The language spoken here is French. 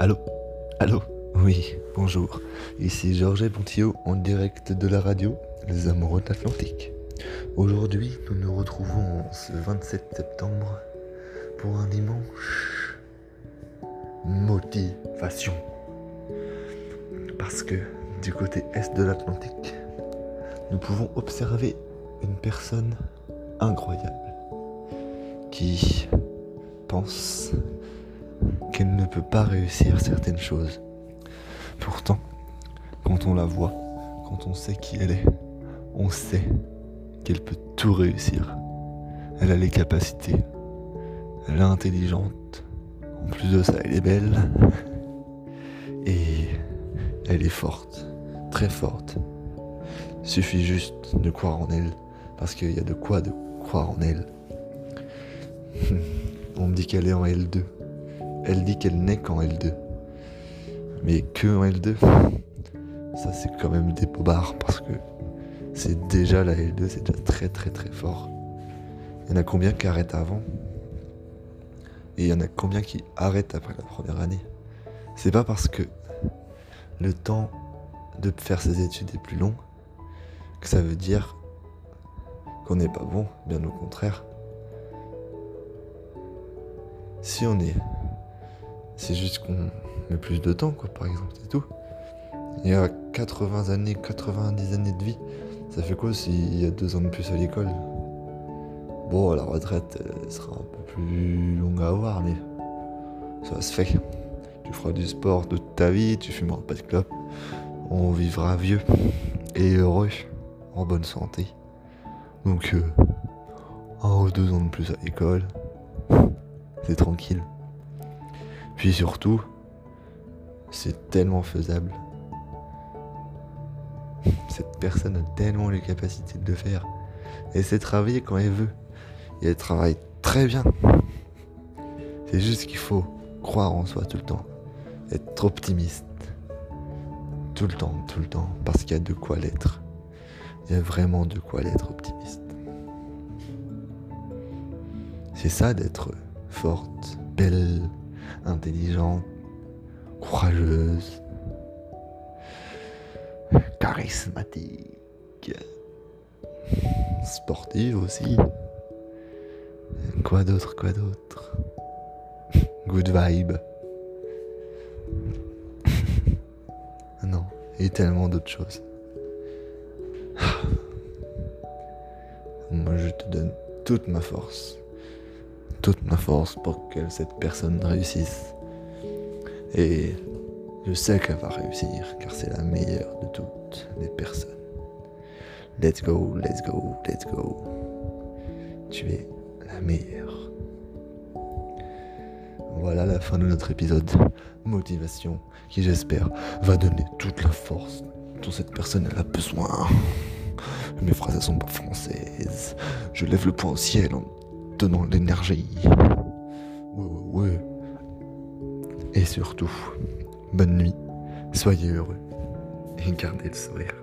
Allô Allô Oui, bonjour. Ici Georges Pontillot en direct de la radio Les Amoureux de l'Atlantique. Aujourd'hui, nous nous retrouvons ce 27 septembre pour un dimanche motivation. Parce que du côté est de l'Atlantique, nous pouvons observer une personne incroyable qui pense qu'elle ne peut pas réussir certaines choses. Pourtant, quand on la voit, quand on sait qui elle est, on sait qu'elle peut tout réussir. Elle a les capacités, elle est intelligente, en plus de ça, elle est belle, et elle est forte, très forte. Suffit juste de croire en elle, parce qu'il y a de quoi de croire en elle. On me dit qu'elle est en L2 elle dit qu'elle n'est qu'en L2. Mais que en L2, ça c'est quand même des bobards parce que c'est déjà la L2, c'est déjà très très très fort. Il y en a combien qui arrêtent avant? Et il y en a combien qui arrêtent après la première année? C'est pas parce que le temps de faire ses études est plus long que ça veut dire qu'on n'est pas bon, bien au contraire. Si on est c'est juste qu'on met plus de temps, quoi, par exemple, c'est tout. Il y a 80 années, 90 années de vie. Ça fait quoi s'il y a deux ans de plus à l'école? Bon, la retraite elle sera un peu plus longue à avoir, mais ça se fait. Tu feras du sport toute ta vie, tu fumeras pas de clope. On vivra vieux et heureux, en bonne santé. Donc, euh, un ou deux ans de plus à l'école, c'est tranquille. Puis surtout, c'est tellement faisable. Cette personne a tellement les capacités de le faire. Elle sait travailler quand elle veut. Et elle travaille très bien. C'est juste qu'il faut croire en soi tout le temps. Être optimiste. Tout le temps, tout le temps. Parce qu'il y a de quoi l'être. Il y a vraiment de quoi l'être optimiste. C'est ça d'être forte, belle, intelligente, courageuse, charismatique, sportive aussi. Quoi d'autre, quoi d'autre? Good vibe. non, et tellement d'autres choses. Moi, je te donne toute ma force toute ma force pour que cette personne réussisse. Et je sais qu'elle va réussir, car c'est la meilleure de toutes les personnes. Let's go, let's go, let's go. Tu es la meilleure. Voilà la fin de notre épisode. Motivation, qui j'espère va donner toute la force dont cette personne a besoin. Mes phrases sont pas françaises. Je lève le poing au ciel donnant l'énergie. Et surtout, bonne nuit, soyez heureux et gardez le sourire.